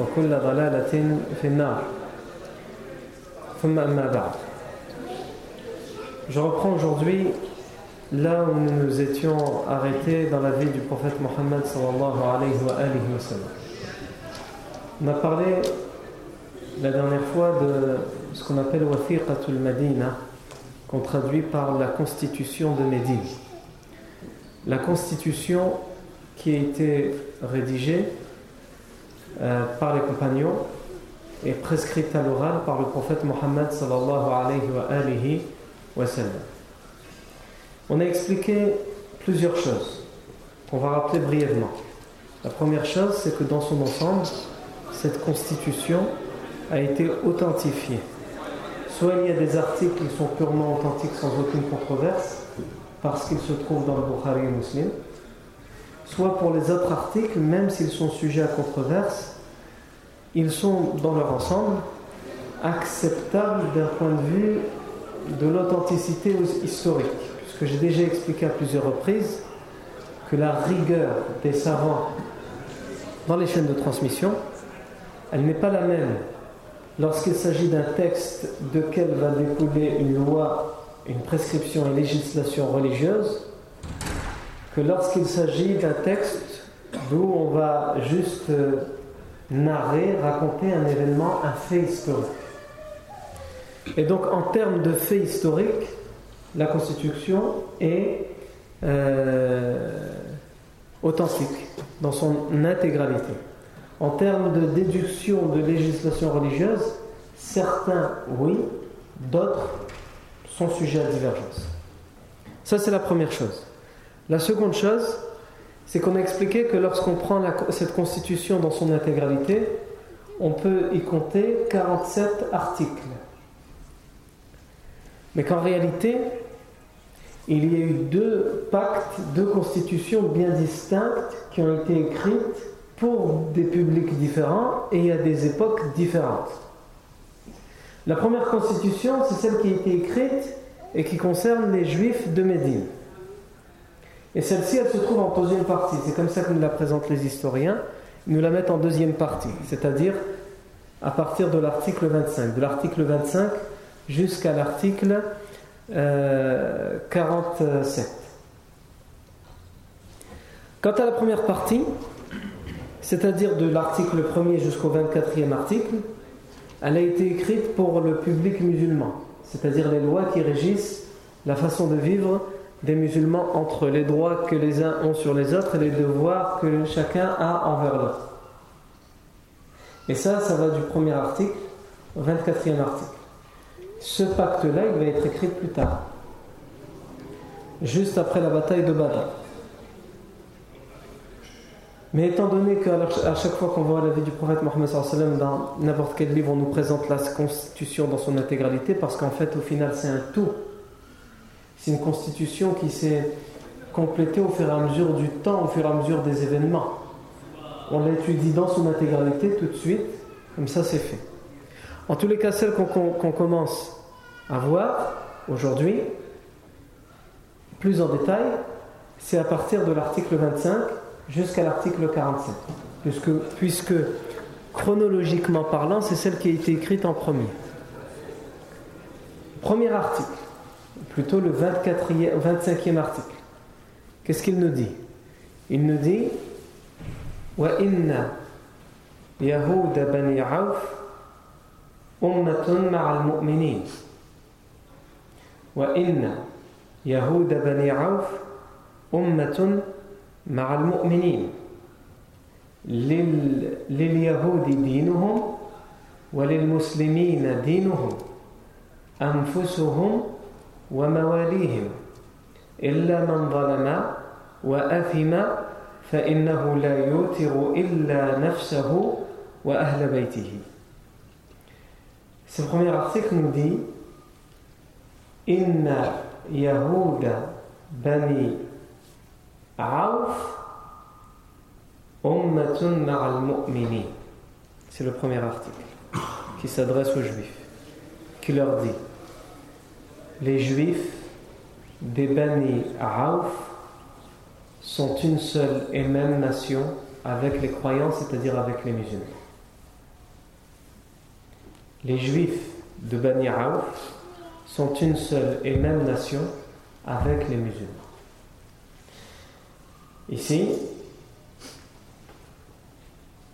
وكل ضلالة في النار ثم أما بعد Je reprends aujourd'hui là où nous nous étions arrêtés dans la vie du prophète Mohammed sallallahu alayhi wa, alayhi wa sallam. On a parlé la dernière fois de ce qu'on appelle Wathiqatul Madina, qu'on traduit par la constitution de Médine. La constitution qui a été rédigée euh, par les compagnons et prescrite à l'oral par le prophète Mohammed sallallahu alayhi wa, wa. On a expliqué plusieurs choses qu'on va rappeler brièvement. La première chose, c'est que dans son ensemble, cette constitution a été authentifiée. Soit il y a des articles qui sont purement authentiques sans aucune controverse, parce qu'ils se trouvent dans le Bukhari soit pour les autres articles, même s'ils sont sujets à controverse, ils sont dans leur ensemble acceptables d'un point de vue de l'authenticité historique. Puisque j'ai déjà expliqué à plusieurs reprises que la rigueur des savants dans les chaînes de transmission, elle n'est pas la même lorsqu'il s'agit d'un texte de quel va découler une loi, une prescription et législation religieuse, que lorsqu'il s'agit d'un texte d'où on va juste narrer, raconter un événement, un fait historique. Et donc en termes de fait historique, la Constitution est euh, authentique dans son intégralité. En termes de déduction de législation religieuse, certains oui, d'autres sont sujets à divergence. Ça c'est la première chose. La seconde chose, c'est qu'on a expliqué que lorsqu'on prend cette constitution dans son intégralité, on peut y compter 47 articles. Mais qu'en réalité, il y a eu deux pactes, deux constitutions bien distinctes qui ont été écrites pour des publics différents et à des époques différentes. La première constitution, c'est celle qui a été écrite et qui concerne les juifs de Médine. Et celle-ci, elle se trouve en deuxième partie. C'est comme ça que nous la présentent les historiens. Ils nous la mettent en deuxième partie, c'est-à-dire à partir de l'article 25. De l'article 25 jusqu'à l'article euh, 47. Quant à la première partie, c'est-à-dire de l'article 1er jusqu'au 24e article, elle a été écrite pour le public musulman, c'est-à-dire les lois qui régissent la façon de vivre des musulmans entre les droits que les uns ont sur les autres et les devoirs que chacun a envers l'autre. Et ça, ça va du premier article au 24e article. Ce pacte-là, il va être écrit plus tard, juste après la bataille de Badr. Mais étant donné qu'à chaque fois qu'on voit la vie du prophète Mohammed dans n'importe quel livre, on nous présente la constitution dans son intégralité, parce qu'en fait, au final, c'est un tout. C'est une constitution qui s'est complétée au fur et à mesure du temps, au fur et à mesure des événements. On l'étudie dans son intégralité tout de suite, comme ça c'est fait. En tous les cas, celle qu'on commence à voir aujourd'hui, plus en détail, c'est à partir de l'article 25 jusqu'à l'article 47. Puisque, chronologiquement parlant, c'est celle qui a été écrite en premier. Premier article, plutôt le 24e, 25e article. Qu'est-ce qu'il nous dit Il nous dit Wa inna Yahuda bani Auf ummatun ma'al mu'minin. Wa inna Yahuda bani Auf ummatun ma'al mu'minin. لليهود دينهم وللمسلمين دينهم أنفسهم ومواليهم إلا من ظلم وأثم فإنه لا يوتر إلا نفسه وأهل بيته Ce premier article nous dit Inna Yahuda Bani Auf Ummatun Ma'al Mu'mini. C'est le premier article qui s'adresse aux Juifs, qui leur dit Les Juifs des Bani Aouf sont une seule et même nation avec les croyants, c'est-à-dire avec les musulmans. Les Juifs de Bani Aouf sont une seule et même nation avec les musulmans. Ici,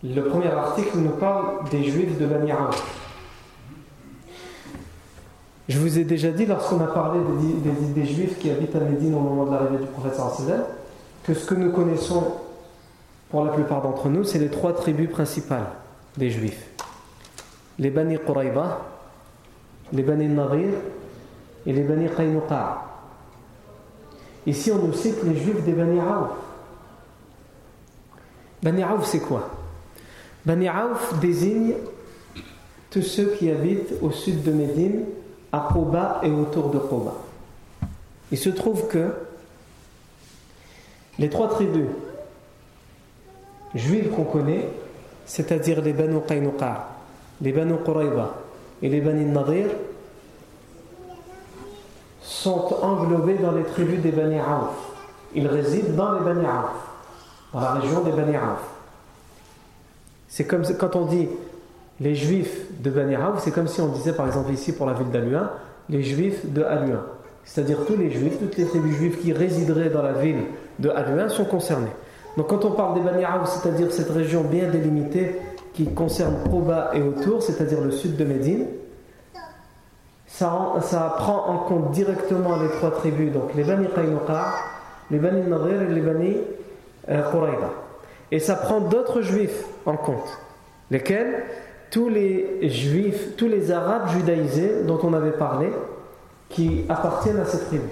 le premier article nous parle des juifs de Bani Aouf. Je vous ai déjà dit, lorsqu'on a parlé des, juifs qui habitent à Médine au moment de l'arrivée du prophète que ce que nous connaissons pour la plupart d'entre nous, c'est les trois tribus principales des juifs les Bani Qurayba, les Bani Nadir et les Bani Qaynuqa. Ici, on nous cite les juifs des Bani Aouf. Bani Aouf, c'est quoi? Bani Aouf désigne tous ceux qui habitent au sud de Médine, à Quba et autour de Quba. Il se trouve que les trois tribus juives qu'on connaît, c'est-à-dire les Banu Qaynuqa, les Banu Qurayba et les Bani Nadir, sont englobés dans les tribus des Bani Aouf. Ils résident dans les Bani Aouf, dans la région des Bani Aouf. C'est comme quand on dit les juifs de Bani c'est comme si on disait par exemple ici pour la ville d'Aluin, les juifs de Aluin. C'est-à-dire tous les juifs, toutes les tribus juives qui résideraient dans la ville de Aluin sont concernés. Donc quand on parle des Bani c'est-à-dire cette région bien délimitée qui concerne Proba et autour, c'est-à-dire le sud de Médine, ça, prend en compte directement les trois tribus, donc les Bani Qaynuqa, les Bani Nadir et les Bani euh, et ça prend d'autres juifs en compte, lesquels? Tous les juifs, tous les arabes judaïsés dont on avait parlé, qui appartiennent à cette tribu.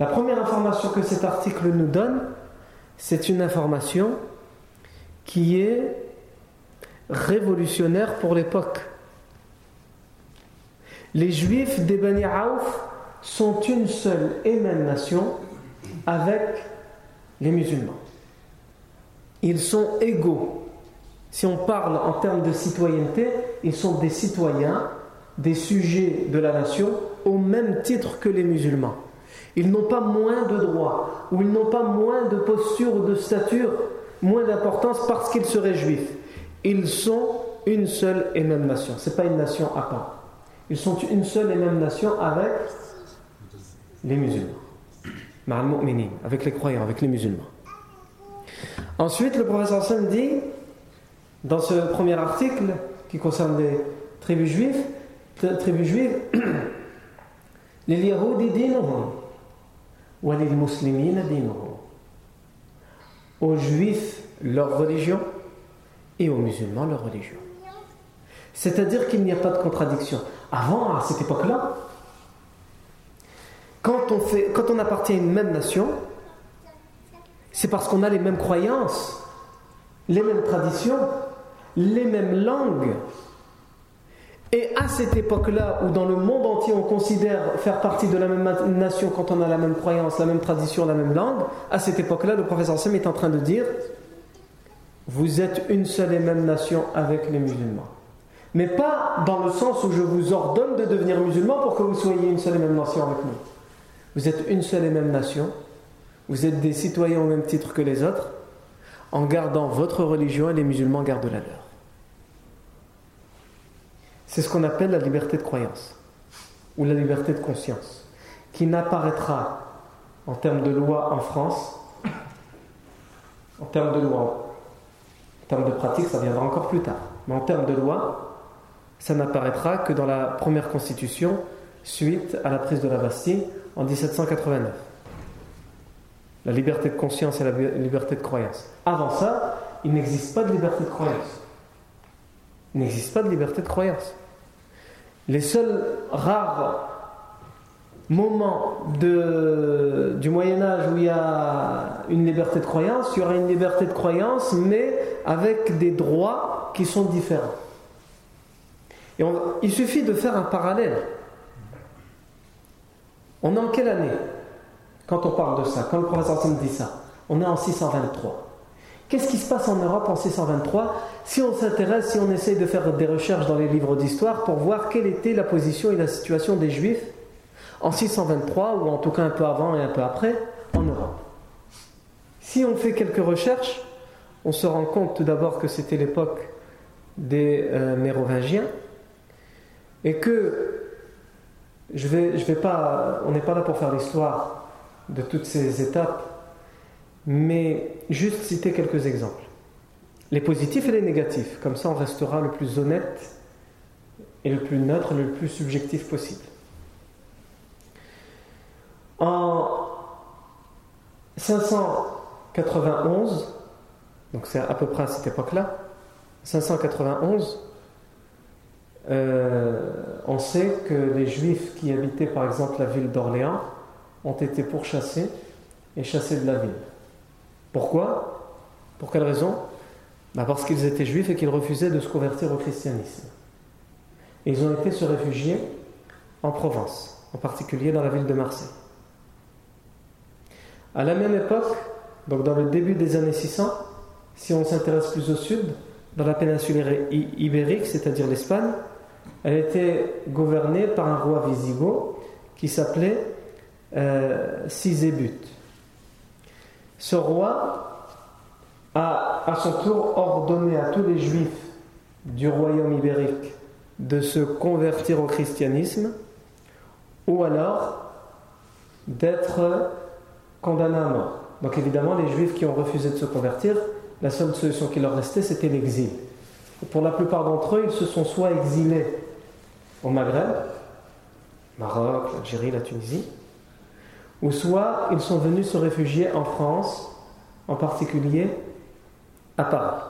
La première information que cet article nous donne, c'est une information qui est révolutionnaire pour l'époque. Les juifs des Bani Aouf sont une seule et même nation avec les musulmans ils sont égaux. Si on parle en termes de citoyenneté, ils sont des citoyens, des sujets de la nation, au même titre que les musulmans. Ils n'ont pas moins de droits, ou ils n'ont pas moins de posture ou de stature, moins d'importance parce qu'ils seraient juifs. Ils sont une seule et même nation. Ce n'est pas une nation à part. Ils sont une seule et même nation avec les musulmans. Avec les croyants, avec les musulmans. Ensuite, le professeur Sam dit, dans ce premier article qui concerne les tribus juives, les Yahoudi dinuhum, wa lil muslimina dinuhum. Aux juifs, leur religion, et aux musulmans, leur religion. C'est-à-dire qu'il n'y a pas de contradiction. Avant, à cette époque-là, quand on, fait, quand on appartient à une même nation, c'est parce qu'on a les mêmes croyances, les mêmes traditions, les mêmes langues. Et à cette époque-là, où dans le monde entier on considère faire partie de la même nation quand on a la même croyance, la même tradition, la même langue, à cette époque-là, le professeur Sam est en train de dire Vous êtes une seule et même nation avec les musulmans. Mais pas dans le sens où je vous ordonne de devenir musulman pour que vous soyez une seule et même nation avec nous. Vous êtes une seule et même nation. Vous êtes des citoyens au même titre que les autres, en gardant votre religion et les musulmans gardent la leur. C'est ce qu'on appelle la liberté de croyance ou la liberté de conscience, qui n'apparaîtra en termes de loi en France, en termes de loi, en termes de pratique, ça viendra encore plus tard, mais en termes de loi, ça n'apparaîtra que dans la première constitution suite à la prise de la Bastille en 1789. La liberté de conscience et la liberté de croyance. Avant ça, il n'existe pas de liberté de croyance. Il n'existe pas de liberté de croyance. Les seuls rares moments du Moyen Âge où il y a une liberté de croyance, il y aura une liberté de croyance, mais avec des droits qui sont différents. Et il suffit de faire un parallèle. On est en quelle année? Quand on parle de ça Quand le professeur dit ça On est en 623. Qu'est-ce qui se passe en Europe en 623 Si on s'intéresse, si on essaye de faire des recherches dans les livres d'histoire pour voir quelle était la position et la situation des Juifs en 623, ou en tout cas un peu avant et un peu après, en Europe. Si on fait quelques recherches, on se rend compte tout d'abord que c'était l'époque des euh, Mérovingiens et que je vais, je vais pas, on n'est pas là pour faire l'histoire de toutes ces étapes mais juste citer quelques exemples. Les positifs et les négatifs, comme ça on restera le plus honnête et le plus neutre, le plus subjectif possible. En 591, donc c'est à peu près à cette époque-là, 591, euh, on sait que les juifs qui habitaient par exemple la ville d'Orléans ont été pourchassés et chassés de la ville. Pourquoi? Pour quelle raison? Bah, Parce qu'ils étaient juifs et qu'ils refusaient de se convertir au christianisme. Ils ont été se réfugier en Provence, en particulier dans la ville de Marseille. À la même époque, donc dans le début des années 600, si on s'intéresse plus au sud, dans la péninsule ibérique, c'est-à-dire l'Espagne, elle était gouvernée par un roi visigoth qui s'appelait euh, ce roi a à son tour ordonné à tous les juifs du royaume ibérique de se convertir au christianisme ou alors d'être condamnés à mort. Donc évidemment, les juifs qui ont refusé de se convertir, la seule solution qui leur restait, c'était l'exil. Pour la plupart d'entre eux, ils se sont soit exilés au Maghreb, Maroc, l'Algérie, la Tunisie, ou soit ils sont venus se réfugier en France, en particulier à Paris.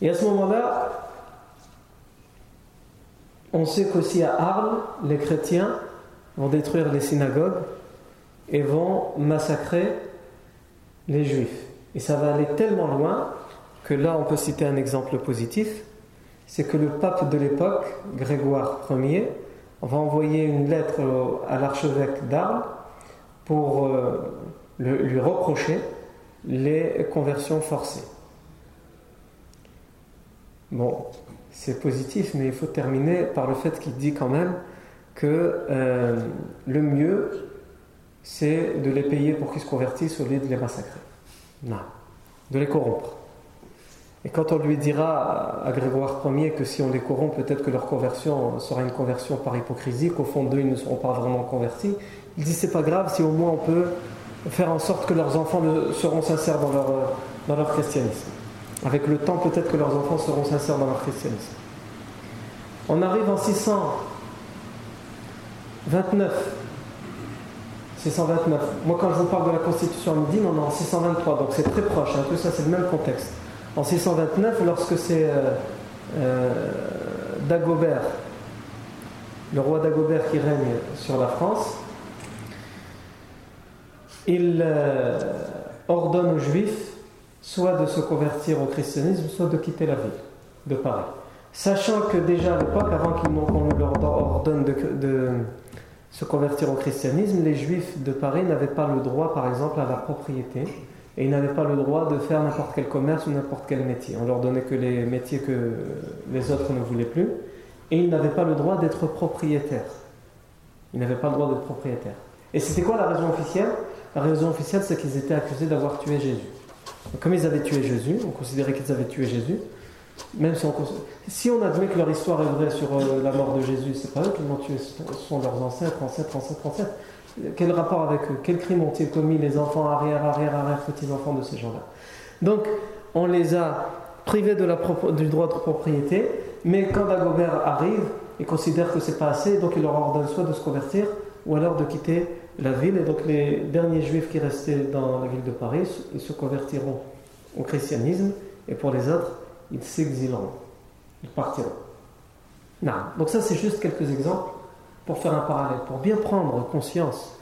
Et à ce moment-là, on sait qu'aussi à Arles, les chrétiens vont détruire les synagogues et vont massacrer les juifs. Et ça va aller tellement loin que là, on peut citer un exemple positif, c'est que le pape de l'époque, Grégoire Ier, on va envoyer une lettre à l'archevêque d'Arles pour euh, lui reprocher les conversions forcées. Bon, c'est positif, mais il faut terminer par le fait qu'il dit quand même que euh, le mieux, c'est de les payer pour qu'ils se convertissent au lieu de les massacrer. Non, de les corrompre. Et quand on lui dira à Grégoire Ier que si on les corrompt, peut-être que leur conversion sera une conversion par hypocrisie, qu'au fond d'eux ils ne seront pas vraiment convertis, il dit c'est pas grave si au moins on peut faire en sorte que leurs enfants seront sincères dans leur, dans leur christianisme. Avec le temps, peut-être que leurs enfants seront sincères dans leur christianisme. On arrive en 629. 629. Moi, quand je vous parle de la Constitution Médine, on est en 623, donc c'est très proche. Hein. Tout ça, c'est le même contexte en 629, lorsque c'est euh, euh, Dagobert, le roi Dagobert qui règne sur la France, il euh, ordonne aux Juifs soit de se convertir au christianisme, soit de quitter la ville de Paris. Sachant que déjà à l'époque, avant qu'on leur ordonne de, se convertir au christianisme, les Juifs de Paris n'avaient pas le droit, par exemple, à la propriété Et ils n'avaient pas le droit de faire n'importe quel commerce ou n'importe quel métier. On leur donnait que les métiers que les autres ne voulaient plus. Et ils n'avaient pas le droit d'être propriétaires. Ils n'avaient pas le droit d'être propriétaires. Et c'était quoi la raison officielle? La raison officielle, c'est qu'ils étaient accusés d'avoir tué Jésus. comme ils avaient tué Jésus, on considérait qu'ils avaient tué Jésus, même si on, si on admet que leur histoire est vraie sur euh, la mort de Jésus, c'est pas eux qui l'ont tué, ce sont leurs ancêtres, ancêtres, ancêtres, ancêtres. Quel rapport avec eux? Quel crime ont-ils commis les enfants arrière, arrière, arrière, petits-enfants de ces gens-là? Donc, on les a privés du droit de propriété, mais quand Dagobert arrive, il considère que c'est pas assez, donc il leur ordonne soit de se convertir, ou alors de quitter la ville. Et donc, les derniers juifs qui restaient dans la ville de Paris, ils se convertiront au christianisme, et pour les autres, ils s'exileront, ils partiront. Donc, ça, c'est juste quelques exemples pour faire un parallèle, pour bien prendre conscience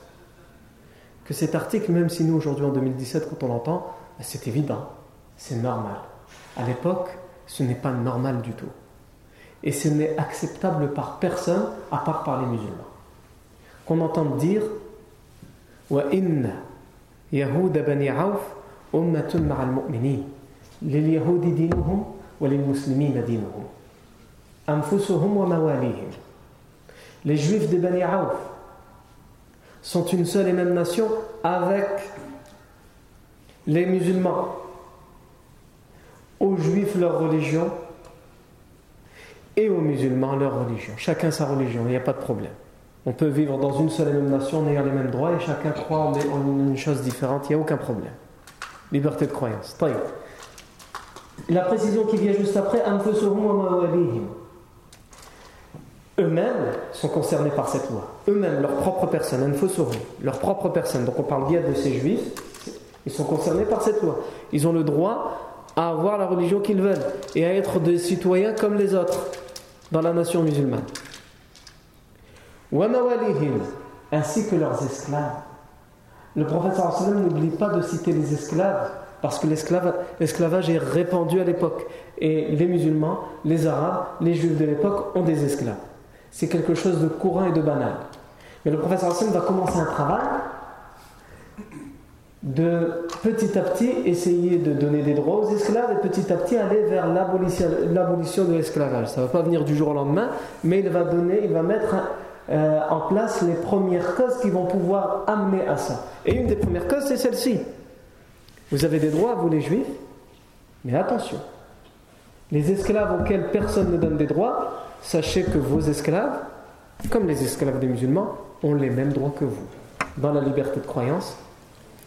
que cet article, même si nous aujourd'hui en 2017, quand on l'entend, ben, c'est évident, c'est normal. À l'époque, ce n'est pas normal du tout. Et ce n'est acceptable par personne à part par les musulmans. Qu'on entende dire Wa Les juifs de Bani Aouf sont une seule et même nation avec les musulmans. Aux juifs leur religion et aux musulmans leur religion. Chacun sa religion, il n'y a pas de problème. On peut vivre dans une seule et même nation en ayant les mêmes droits et chacun croit en une chose différente, il n'y a aucun problème. Liberté de croyance. La précision qui vient juste après, eux-mêmes sont concernés par cette loi. Eux-mêmes, leur propre personne, leur propre personne. Donc on parle bien de ces juifs, ils sont concernés par cette loi. Ils ont le droit à avoir la religion qu'ils veulent et à être des citoyens comme les autres dans la nation musulmane. ainsi que leurs esclaves. Le prophète n'oublie pas de citer les esclaves parce que l'esclavage est répandu à l'époque. Et les musulmans, les arabes, les juifs de l'époque ont des esclaves c'est quelque chose de courant et de banal. Mais le professeur Hassan va commencer un travail de petit à petit essayer de donner des droits aux esclaves et petit à petit aller vers l'abolition de l'esclavage. Ça ne va pas venir du jour au lendemain, mais il va donner, il va mettre euh, en place les premières causes qui vont pouvoir amener à ça. Et une des premières causes, c'est celle-ci. Vous avez des droits, vous les juifs, mais attention. Les esclaves auxquels personne ne donne des droits, sachez que vos esclaves, comme les esclaves des musulmans, ont les mêmes droits que vous, dans la liberté de croyance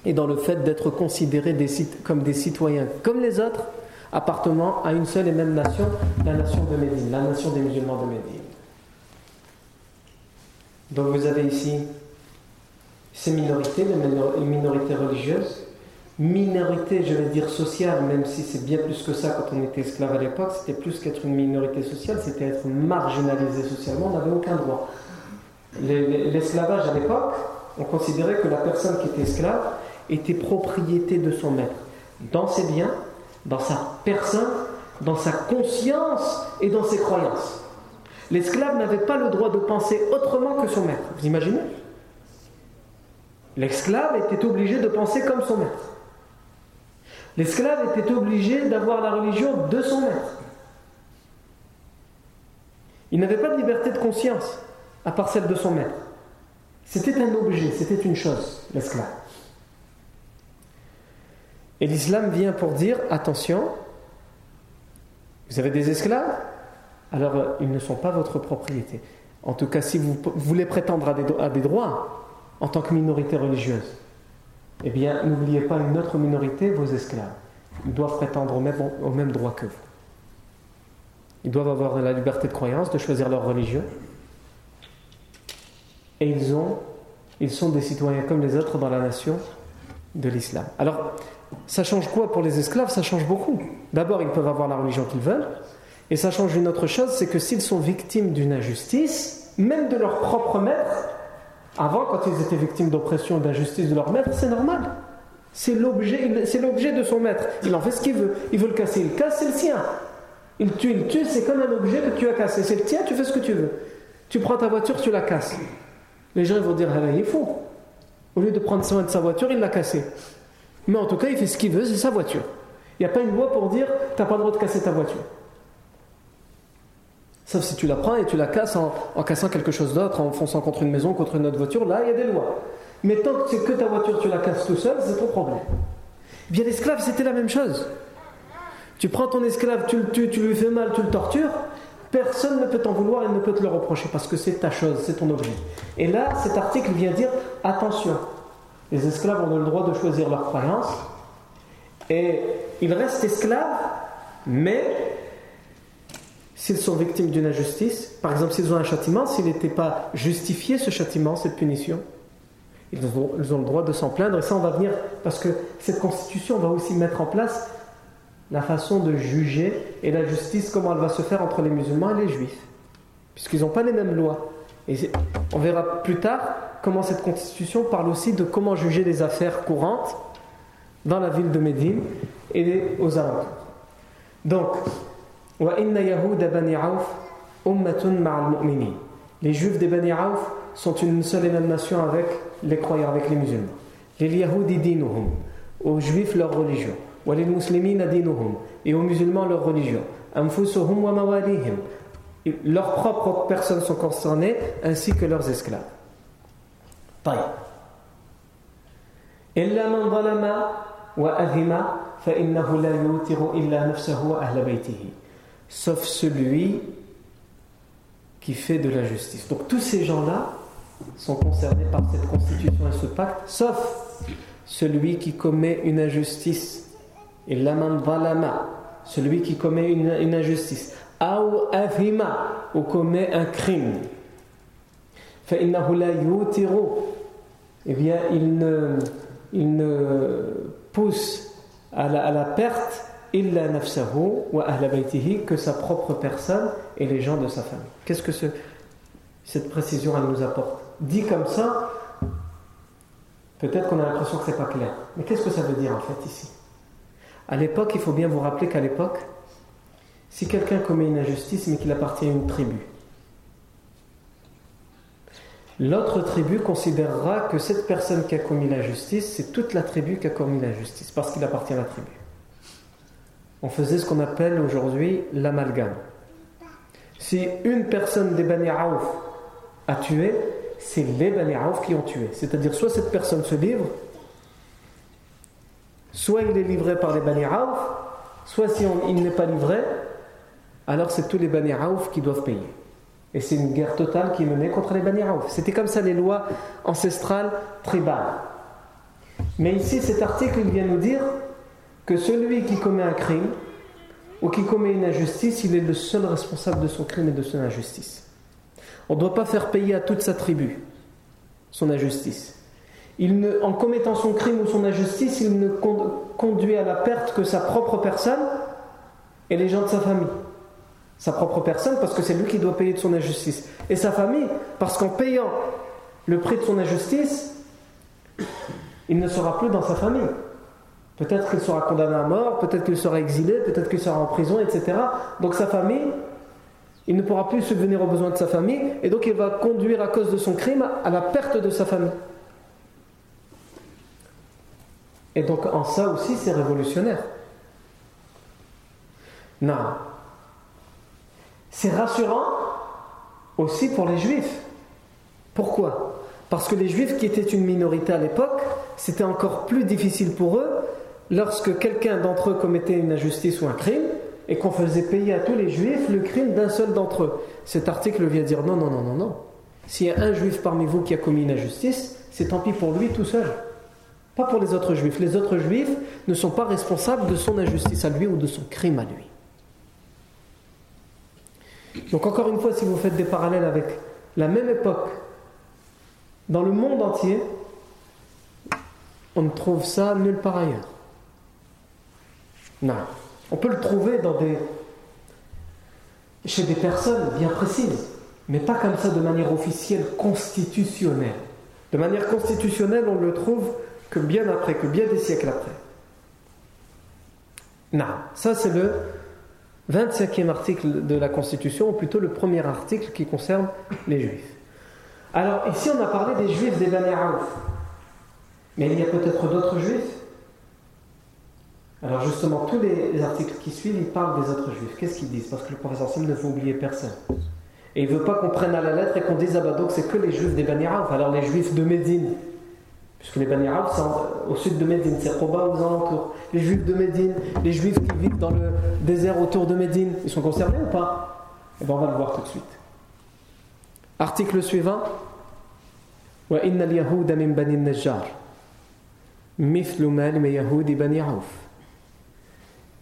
et dans le fait d'être considérés comme des citoyens comme les autres, appartenant à une seule et même nation, la nation de Médine, la nation des musulmans de Médine. Donc vous avez ici ces minorités, les minorités religieuses, minorité, je vais dire sociale, même si c'est bien plus que ça quand on était esclave à l'époque, c'était plus qu'être une minorité sociale, c'était être marginalisé socialement, on n'avait aucun droit. L'esclavage à l'époque, on considérait que la personne qui était esclave était propriété de son maître, dans ses biens, dans sa personne, dans sa conscience et dans ses croyances. L'esclave n'avait pas le droit de penser autrement que son maître. Vous imaginez? L'esclave était obligé de penser comme son maître. L'esclave était obligé d'avoir la religion de son maître. Il n'avait pas de liberté de conscience à part celle de son maître. C'était un objet, c'était une chose, l'esclave. Et l'islam vient pour dire attention, vous avez des esclaves, alors euh, ils ne sont pas votre propriété. En tout cas, si vous voulez prétendre à des droits en tant que minorité religieuse, eh bien, n'oubliez pas une autre minorité, vos esclaves. Ils doivent prétendre au même, au même droit que vous. Ils doivent avoir la liberté de croyance, de choisir leur religion. Et ils, ont, ils sont des citoyens comme les autres dans la nation de l'islam. Alors, ça change quoi pour les esclaves? Ça change beaucoup. D'abord, ils peuvent avoir la religion qu'ils veulent. Et ça change une autre chose, c'est que s'ils sont victimes d'une injustice, même de leur propre maître, avant, quand ils étaient victimes d'oppression, d'injustice de leur maître, c'est normal. C'est l'objet, de son maître. Il en fait ce qu'il veut. Il veut le casser, il casse, c'est le sien. Il tue, il tue, c'est comme un objet que tu as cassé. C'est le tien, tu fais ce que tu veux. Tu prends ta voiture, tu la casses. Les gens vont dire, ah, il est fou. Au lieu de prendre soin de sa voiture, il l'a cassée. Mais en tout cas, il fait ce qu'il veut, c'est sa voiture. Il n'y a pas une loi pour dire tu n'as pas le droit de casser ta voiture. Sauf si tu la prends et tu la casses en, cassant quelque chose d'autre, en fonçant contre une maison, contre une autre voiture, là il y a des lois. Mais tant que c'est que ta voiture, tu la casses tout seul, c'est ton problème. Bien l'esclave, c'était la même chose. Tu prends ton esclave, tu le tues, tu lui fais mal, tu le tortures, personne ne peut t'en vouloir et ne peut te le reprocher parce que c'est ta chose, c'est ton objet. Et là, cet article vient dire attention, les esclaves ont le droit de choisir leur croyance et ils restent esclaves, mais s'ils sont victimes d'une injustice, par exemple s'ils ont un châtiment, s'il n'était pas justifié ce châtiment, cette punition, ils ont, le droit de s'en plaindre. Et ça, on va venir, parce que cette constitution va aussi mettre en place la façon de juger et la justice, comment elle va se faire entre les musulmans et les juifs, puisqu'ils n'ont pas les mêmes lois. Et on verra plus tard comment cette constitution parle aussi de comment juger les affaires courantes dans la ville de Médine et aux alentours. Donc, les juifs des Bani Auf sont une seule et même nation avec les croyants, avec les musulmans. Les Yahudi dinuhum, aux juifs leur religion. Et aux musulmans leur religion. Anfusuhum wa mawalihim. Leurs propres personnes sont concernées ainsi que leurs esclaves. طيب إلا من ظلم وأثم فإنه لا يوتر إلا نفسه وأهل بيته sauf celui qui fait de la justice. Donc tous ces gens-là sont concernés par cette constitution et ce pacte, sauf celui qui commet une injustice. Et l'aman valama, celui qui commet une, injustice. Ou avima, ou commet un crime. Eh bien, il ne, pousse à la perte illa nafsahu wa ahla que sa propre personne et les gens de sa famille. Qu'est-ce que ce, cette précision elle nous apporte? Dit comme ça, peut-être qu'on a l'impression que c'est pas clair. Mais qu'est-ce que ça veut dire en fait ici? À l'époque, il faut bien vous rappeler qu'à l'époque, si quelqu'un commet une injustice mais qu'il appartient à une tribu, l'autre tribu considérera que cette personne qui a commis l'injustice, c'est toute la tribu qui a commis l'injustice, parce qu'il appartient à la tribu on faisait ce qu'on appelle aujourd'hui l'amalgame. Si une personne des Bani a tué, c'est les Bani qui ont tué. C'est-à-dire soit cette personne se livre, soit il est livré par les Bani soit si il n'est pas livré, alors c'est tous les Bani qui doivent payer. Et c'est une guerre totale qui est menée contre les Bani. C'était comme ça les lois ancestrales tribales. Mais ici, cet article vient nous dire que celui qui commet un crime ou qui commet une injustice, il est le seul responsable de son crime et de son injustice. On ne doit pas faire payer à toute sa tribu son injustice. Il en commettant son crime ou son injustice, il ne conduit à la perte que sa propre personne et les gens de sa famille. Sa propre personne parce que c'est lui qui doit payer de son injustice. Et sa famille parce qu'en payant le prix de son injustice, il ne sera plus dans sa famille. Peut-être qu'il sera condamné à mort, peut-être qu'il sera exilé, peut-être qu'il sera en prison, etc. Donc sa famille, il ne pourra plus subvenir aux besoins de sa famille, et donc il va conduire à cause de son crime à la perte de sa famille. Et donc en ça aussi, c'est révolutionnaire. Non. C'est rassurant aussi pour les juifs. Pourquoi? Parce que les juifs qui étaient une minorité à l'époque, c'était encore plus difficile pour eux lorsque quelqu'un d'entre eux commettait une injustice ou un crime et qu'on faisait payer à tous les juifs le crime d'un seul d'entre eux. Cet article vient dire non, non, non, non, non. S'il y a un juif parmi vous qui a commis une injustice, c'est tant pis pour lui tout seul. Pas pour les autres juifs. Les autres juifs ne sont pas responsables de son injustice à lui ou de son crime à lui. Donc encore une fois, si vous faites des parallèles avec la même époque, dans le monde entier, on ne trouve ça nulle part ailleurs. Non. On peut le trouver dans des, chez des personnes bien précises, mais pas comme ça de manière officielle, constitutionnelle. De manière constitutionnelle, on le trouve que bien après, que bien des siècles après. Non, ça c'est le 25e article de la Constitution, ou plutôt le premier article qui concerne les Juifs. Alors ici on a parlé des Juifs des Bani Mais il y a peut-être d'autres Juifs? Alors justement, tous les articles qui suivent, ils parlent des autres juifs. Qu'est-ce qu'ils disent Parce que le professeur Sim ne veut oublier personne. Et il ne veut pas qu'on prenne à la lettre et qu'on dise, ah bah donc c'est que les juifs des Bani alors les juifs de Médine. Puisque les Bani sont au sud de Médine, c'est Koba aux alentours. Les juifs de Médine, les juifs qui vivent dans le désert autour de Médine, ils sont concernés ou pas Eh bien on va le voir tout de suite. Article suivant. وإن اليهود من بني النجار مثل ما يهود بني عوف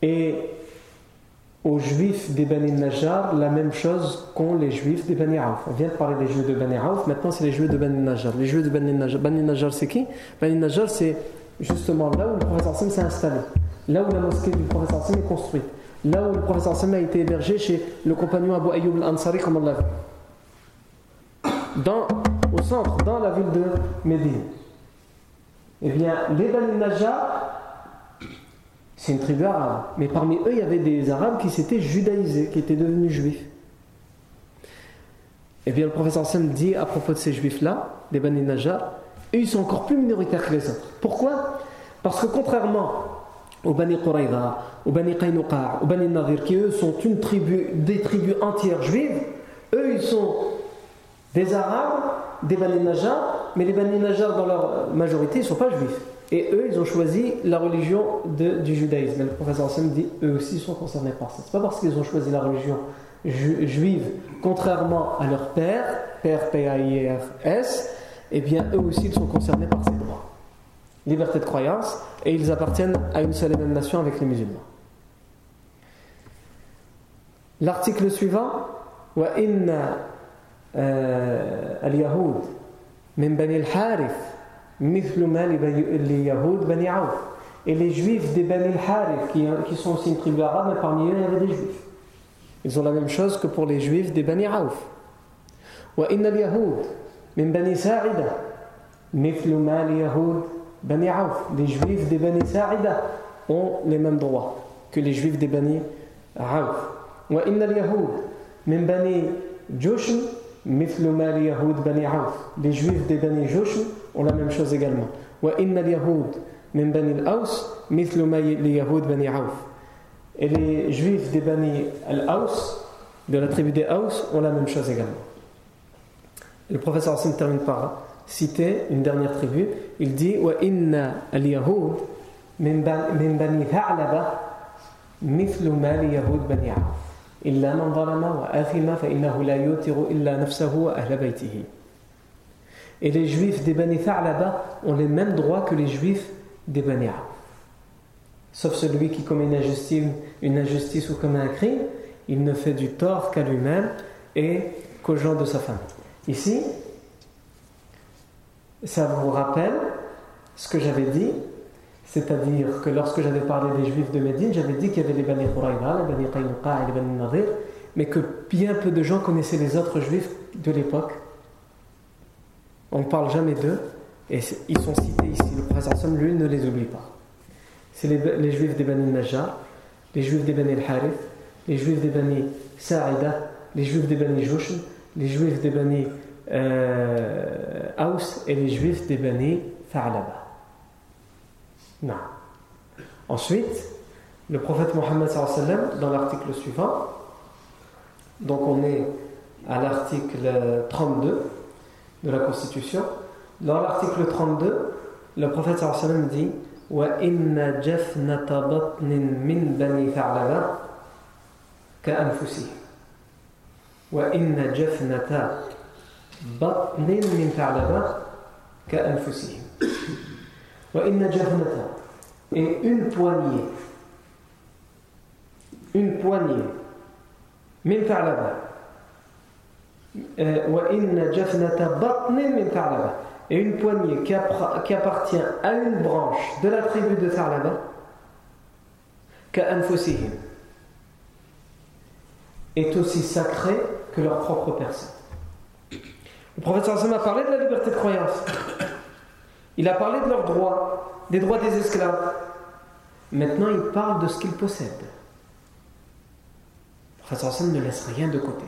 et aux juifs des Bani Najjar la même chose qu'ont les juifs des Bani Auf. On vient de parler des juifs de Bani Auf, maintenant c'est les juifs de Bani Najjar. Les juifs de Bani Najjar c'est qui? Bani Najjar c'est justement là où le professeur Sim s'est installé, là où la mosquée du professeur Sim est construite, là où le professeur Sim a été hébergé chez le compagnon Abu Ayyub al-Ansari, comme on l'a vu. Dans, au centre, dans la ville de Médine. Eh bien, les Bani Najjar, c'est une tribu arabe. Mais parmi eux, il y avait des Arabes qui s'étaient judaïsés, qui étaient devenus juifs. Et eh bien, le professeur Sam dit à propos de ces juifs-là, des Bani Najjar, ils sont encore plus minoritaires que les autres. Pourquoi? Parce que contrairement aux Bani Quraïda, aux Bani Qaynuqa, aux Bani Nadir, qui eux sont une tribu, des tribus entières juives, eux, ils sont des Arabes, des Bani Najjar, mais les Bani Najjar, dans leur majorité, ne sont pas juifs. Et eux, ils ont choisi la religion du judaïsme. Le professeur Hassan dit eux aussi sont concernés par ça. Ce n'est pas parce qu'ils ont choisi la religion juive, contrairement à leur père, père P-A-I-R-S, eh bien eux aussi ils sont concernés par ces droits. Liberté de croyance, et ils appartiennent à une seule et même nation avec les musulmans. L'article suivant, wa euh, al-Yahud min bani al-Harith et les juifs des Bani al-Harith, qui, sont aussi une tribu arabe, mais parmi eux, il y avait des juifs. Ils ont la même chose que pour les juifs des Bani Aouf. وإن اليهود من بني ساعدة مثل ما اليهود بني عوف les juifs des Bani Sa'ida ont les mêmes droits que les juifs des Bani Aouf وإن اليهود من بني جوشن مثل ما اليهود بني عوف les juifs des Bani Joshm ont la même chose également. Et les juifs des Bani al-Aus, de la tribu des Aus, ont la même chose également. le professeur Hassan termine par citer une dernière tribu. Il dit inna al-Yahud min bani Tha'laba مثل ما ليهود بني عوف إلا من ظلم وآثم فإنه لا يوتر إلا نفسه وأهل بيته et les juifs des Bani là-bas ont les mêmes droits que les juifs des Bani Sauf celui qui commet une injustice, ou commet un crime, il ne fait du tort qu'à lui-même et qu'aux gens de sa femme. Ici, ça vous rappelle ce que j'avais dit, c'est-à-dire que lorsque j'avais parlé des juifs de Médine, j'avais dit qu'il y avait les Bani Qurayza, les Bani Qaynuqa et les Bani Nadir, mais que bien peu de gens connaissaient les autres juifs de l'époque on ne parle jamais d'eux, et ils sont cités ici. Le professeur Sam, lui, ne les oublie pas. C'est les, juifs des Bani Najjar, les juifs des Bani al-Harith, les juifs des Bani Sa'ida, les juifs des Bani les juifs des Bani euh, Aus et les juifs des Bani Fa'alaba. Non. Ensuite, le prophète Mohammed dans l'article suivant, donc on est à l'article 32, de la Constitution. Dans l'article 32, le prophète sallam dit وَإِنَّ جَفْنَةَ بَطْنٍ مِّن بَنِي ثَعْلَبَ كَأَنفُسِهِمْ وَإِنَّ جَفْنَةَ بَطْنٍ مِّن ثَعْلَبَ كَأَنفُسِهِمْ وَإِنَّ جَفْنَةَ et une poignée une poignée من ثعلبة euh, et une poignée qui, appartient à une branche de la tribu de Thalaba est aussi sacré que leur propre personne. Le prophète a parlé de la liberté de croyance. Il a parlé de leurs droits, des droits des esclaves. Maintenant, il parle de ce qu'ils possèdent. Le prophète ne laisse rien de côté.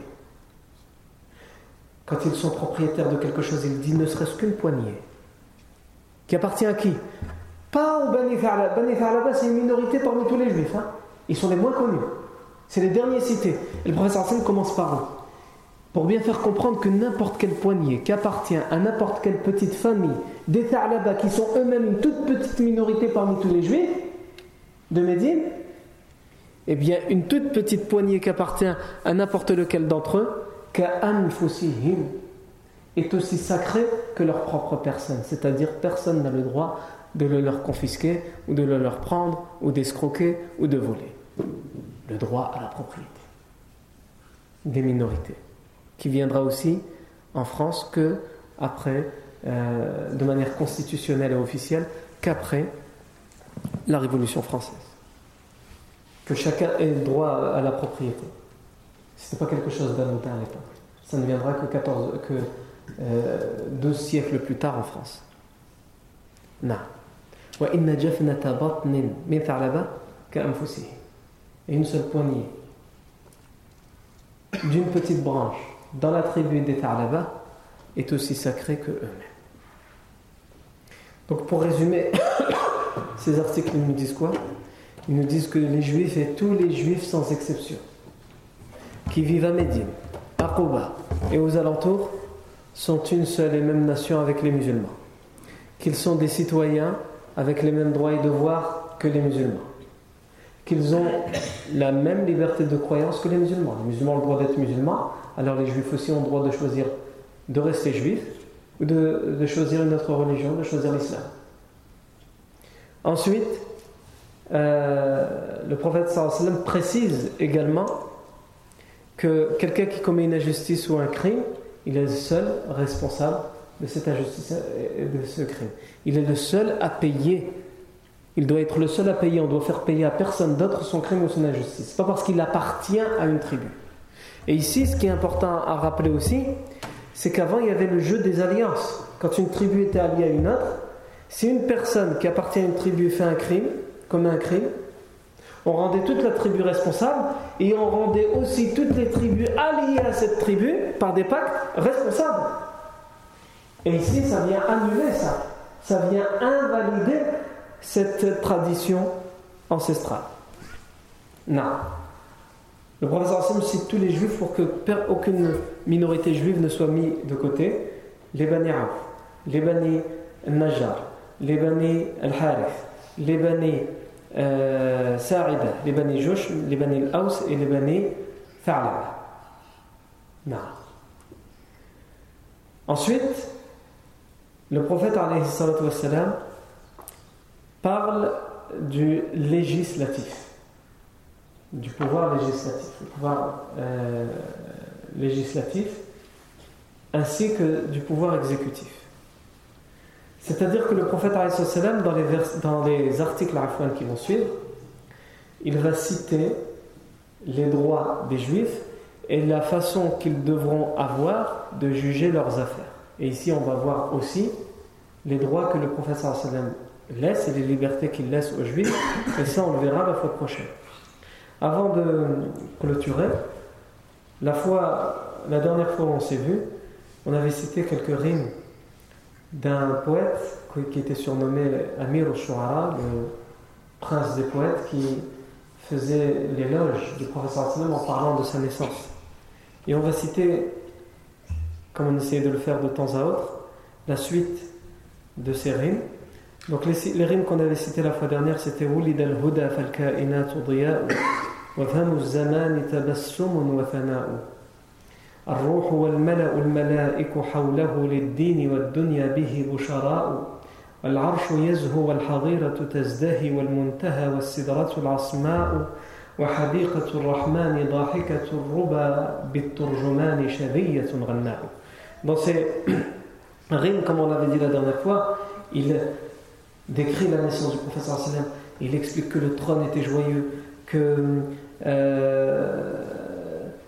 Quand ils sont propriétaires de quelque chose, il dit ne serait-ce qu'une poignée. Qui appartient à qui Pas au Bani Tha'laba. Bani Tha'laba, c'est une minorité parmi tous les juifs. Hein. Ils sont les moins connus. C'est les derniers cités. Et le professeur Hassan commence par eux. Pour bien faire comprendre que n'importe quelle poignée qui appartient à n'importe quelle petite famille, des Tha'laba qui sont eux-mêmes une toute petite minorité parmi tous les juifs de Médine, eh bien, une toute petite poignée qui appartient à n'importe lequel d'entre eux, ka'anfusihim, est aussi sacrée que leur propre personne. C'est-à-dire, personne n'a le droit de le leur confisquer, ou de le leur prendre, ou d'escroquer, ou de voler. Le droit à la propriété. Des minorités. Qui viendra aussi en France que après, euh, de manière constitutionnelle et officielle, qu'après la Révolution française. Que chacun ait le droit à la propriété. Ce n'était pas quelque chose d'anodin à l'époque. Ça ne viendra que, 14, que euh, deux siècles plus tard en France. Non. Et une seule poignée d'une petite branche dans la tribu des Ta'laba est aussi sacrée que eux-mêmes. Donc pour résumer, ces articles nous disent quoi? Ils nous disent que les juifs et tous les juifs sans exception qui vivent à Médine, à Quba et aux alentours sont une seule et même nation avec les musulmans. Qu'ils sont des citoyens avec les mêmes droits et devoirs que les musulmans. Qu'ils ont la même liberté de croyance que les musulmans. Les musulmans ont le droit d'être musulmans, alors les juifs aussi ont le droit de choisir de rester juifs ou de, choisir une autre religion, de choisir l'islam. Ensuite, euh, le prophète sallam précise également que quelqu'un qui commet une injustice ou un crime, il est le seul responsable de cette injustice et de ce crime. Il est le seul à payer. Il doit être le seul à payer. On doit faire payer à personne d'autre son crime ou son injustice. Pas parce qu'il appartient à une tribu. Et ici, ce qui est important à rappeler aussi, c'est qu'avant, il y avait le jeu des alliances. Quand une tribu était alliée à une autre, si une personne qui appartient à une tribu fait un crime, comme un crime, on rendait toute la tribu responsable et on rendait aussi toutes les tribus alliées à cette tribu par des pactes responsables. Et ici, ça vient annuler ça. Ça vient invalider cette tradition ancestrale. Non. Le professeur Hassim cite tous les juifs pour que aucune minorité juive ne soit mise de côté. Les Bani Auf, les Bani Najjar, les Bani Al-Harith, les Bani les Bani Al-Aus et les Bani Tha'laba. Non. Ensuite, le prophète wassalam, parle du législatif, du pouvoir législatif, du pouvoir euh, législatif, ainsi que du pouvoir exécutif. C'est-à-dire que le prophète dans les, dans les articles qui vont suivre, il va citer les droits des juifs et la façon qu'ils devront avoir de juger leurs affaires. Et ici, on va voir aussi les droits que le sallam laisse et les libertés qu'il laisse aux juifs. Et ça, on le verra la fois prochaine. Avant de clôturer, la, fois, la dernière fois où on s'est vu, on avait cité quelques rimes d'un poète qui était surnommé Amir al-Shu'ara, le prince des poètes, qui faisait l'éloge du professeur en parlant de sa naissance. Et on va citer comme on essayait de le faire de temps à autre, la suite de ces rimes. Donc les, rimes qu'on avait citées la fois dernière, c'était Wulid al-Huda fal-Kainat wa zaman wa. الروح والملأ الملائك حوله للدين والدنيا به بشراء والعرش يزهو والحظيرة تزدهي والمنتهى والسدرة العصماء وحديقة الرحمن ضاحكة الربا بالترجمان شذية غناء Dans ces rimes, comme on l'avait dit la dernière fois, il décrit la naissance du professeur. Il explique que le trône était joyeux, que euh,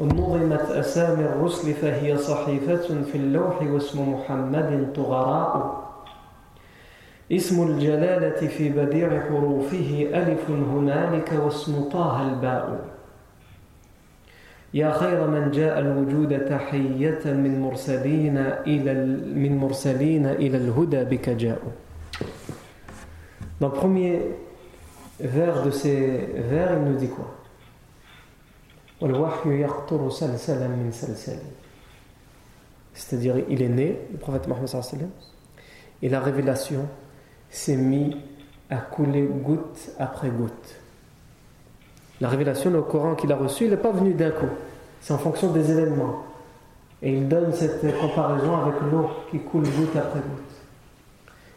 نظمت أسامي الرسل فهي صحيفة في اللوح واسم محمد طغراء اسم الجلالة في بديع حروفه ألف هنالك واسم طه الباء. يا خير من جاء الوجود تحية من مرسلين إلى من مرسلين إلى الهدى بك جاءوا Dans le premier vers de ces vers, il nous dit quoi? C'est-à-dire, il est né, le prophète Mohammed et la révélation s'est mise à couler goutte après goutte. La révélation, le Coran qu'il a reçu, il n'est pas venu d'un coup. C'est en fonction des événements. Et il donne cette comparaison avec l'eau qui coule goutte après goutte.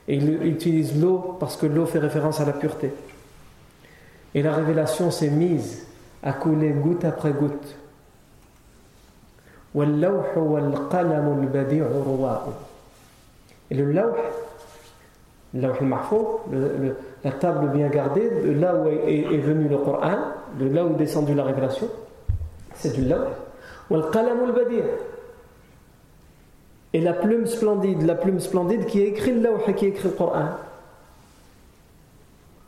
Et il utilise l'eau parce que l'eau fait référence à la pureté. Et la révélation s'est mise à couler goutte après goutte. Et le lawh, le la table bien gardée, de là où est, venu le Coran, de là où est descendue la révélation, c'est du lawh. Et la plume splendide, la plume splendide qui a écrit le lawh qui a écrit le Coran.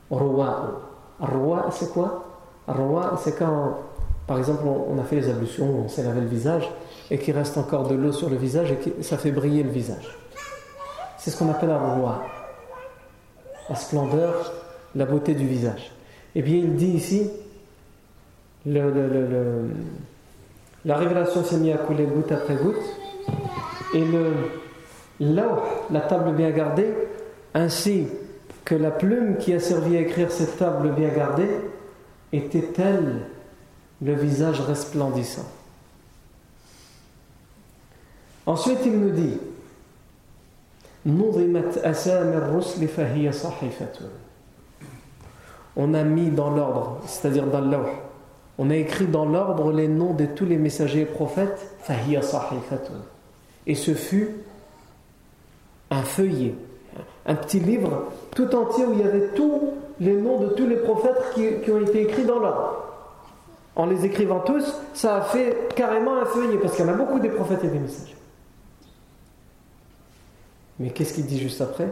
Roi. Roi, c'est quoi? Roi, c'est quand, par exemple, on a fait les ablutions, on s'est lavé le visage, et qu'il reste encore de l'eau sur le visage et que ça fait briller le visage. C'est ce qu'on appelle un roi. La splendeur, la beauté du visage. Eh bien, il dit ici, la révélation s'est mise à couler goutte après goutte et le la table bien gardée, ainsi que la plume qui a servi à écrire cette table bien gardée, était-elle le visage resplendissant. Ensuite, il nous dit On a mis dans l'ordre, c'est-à-dire dans l'ordre, on a écrit dans l'ordre les noms de tous les messagers et prophètes, et ce fut un feuillet, un petit livre tout entier où il y avait tous les noms de tous les prophètes qui, ont été écrits dans l'ordre. En les écrivant tous, ça a fait carrément un feuillet, parce qu'il y en a beaucoup des prophètes et des messagers. Mais qu'est-ce qu'il dit juste après?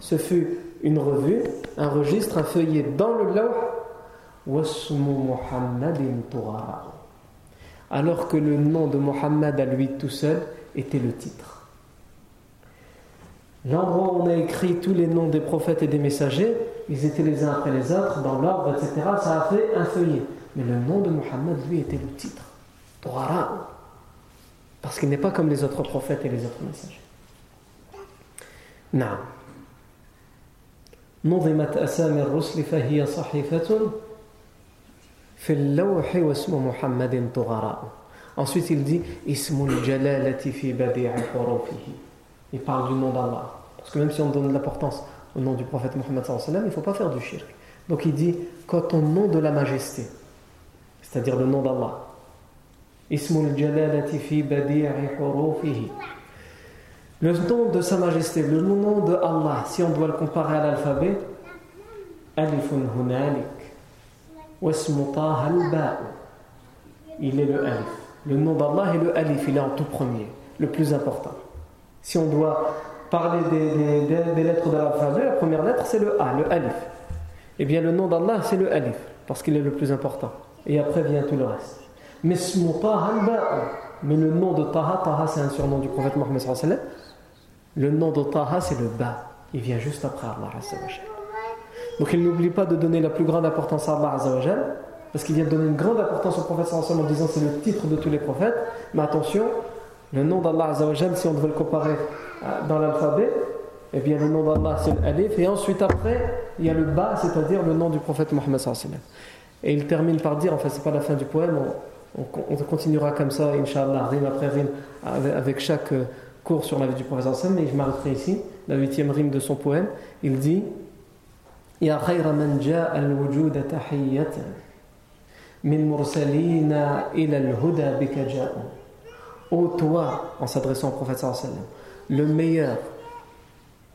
Ce fut une revue, un registre, un feuillet dans le lawh alors que le nom de Mohammed à lui tout seul était le titre. L'endroit où on a écrit tous les noms des prophètes et des messagers, ils étaient les uns après les autres, dans l'ordre, etc. Ça a fait un feuillet. Mais le nom de Mohammed, lui, était le titre. Parce qu'il n'est pas comme les autres prophètes et les autres messagers. Non. نظمت أسامي الرسل فهي صحيفة في اللوح واسم محمد طغراء Ensuite, il dit Il parle du nom d'Allah. Parce que même si on donne de l'importance au nom du prophète Mohammed, il ne faut pas faire du shirk. Donc il dit Quand au nom de la majesté, c'est-à-dire le nom d'Allah, le nom de Sa Majesté, le nom de Allah, si on doit le comparer à l'alphabet, Alifun Hunalik, Wasmuta Il est le Alif. Le nom d'Allah est le Alif, il est en tout premier, le plus important. Si on doit parler des, lettres de l'alphabet, la première lettre c'est le A, le Alif. Eh bien, le nom d'Allah c'est le Alif, parce qu'il est le plus important. Et après vient tout le reste. Mais le nom de Taha, Taha c'est un surnom du prophète Mohammed Le nom de Taha c'est le Ba. Il vient juste après Allah Donc il n'oublie pas de donner la plus grande importance à Allah parce qu'il vient de donner une grande importance au prophète en disant c'est le titre de tous les prophètes. Mais attention, le nom d'Allah si on devait le comparer euh, dans l'alphabet, eh bien le nom d'Allah c'est l'alif et ensuite après il y a le Ba, c'est-à-dire le nom du prophète Mohammed et il termine par dire, enfin c'est pas la fin du poème, on, continuera comme ça, Inch'Allah, rime après rime, avec chaque euh, cours sur la vie du prophète mais je m'arrêterai ici, la huitième rime de son poème, il dit Ya khayra man al-wujuda min Ô toi, en s'adressant au prophète le meilleur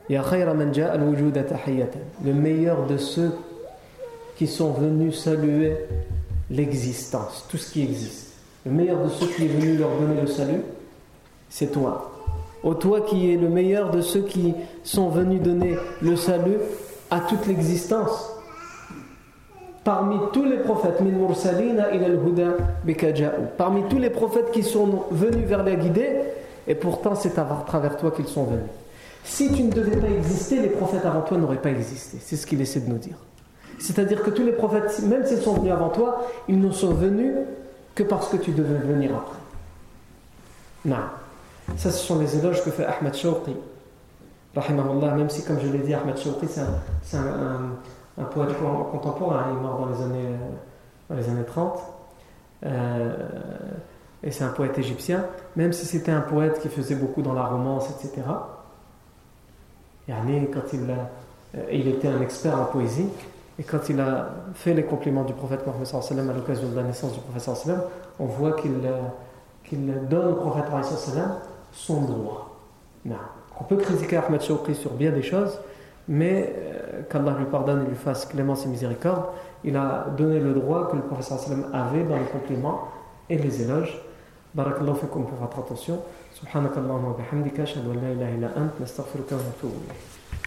Le meilleur de ceux qui sont venus saluer l'existence, tout ce qui existe. Le meilleur de ceux qui est venu leur donner le salut, c'est toi. Ô toi qui es le meilleur de ceux qui sont venus donner le salut à toute l'existence. Parmi tous les prophètes, parmi tous les prophètes qui sont venus vers la guidée, et pourtant c'est à travers toi qu'ils sont venus. Si tu ne devais pas exister, les prophètes avant toi n'auraient pas existé. C'est ce qu'il essaie de nous dire. C'est-à-dire que tous les prophètes, même s'ils sont venus avant toi, ils ne sont venus que parce que tu devais venir après. Non. Ça, ce sont les éloges que fait Ahmed Shawqi. Rahimahullah, même si, comme je l'ai dit, Ahmed Shawqi, c'est un, poète contemporain. Il est mort dans les années, dans les années 30. Euh, et c'est un poète égyptien. Même si c'était un poète qui faisait beaucoup dans la romance, etc. quand il, euh, il était un expert en poésie, et quand il a fait les compliments du prophète Mohammed à l'occasion de la naissance du prophète on voit qu'il qu'il donne au prophète son droit. On peut critiquer Ahmed Shawqi sur bien des choses, mais euh, qu'Allah lui pardonne et lui fasse clémence et miséricorde, il a donné le droit que le prophète avait dans les compliments et les éloges. Barakallahu fikum pour votre attention. Subhanakallahu wa bihamdika, ashhadu la ilaha illa ant, nastaghfiruka wa natubu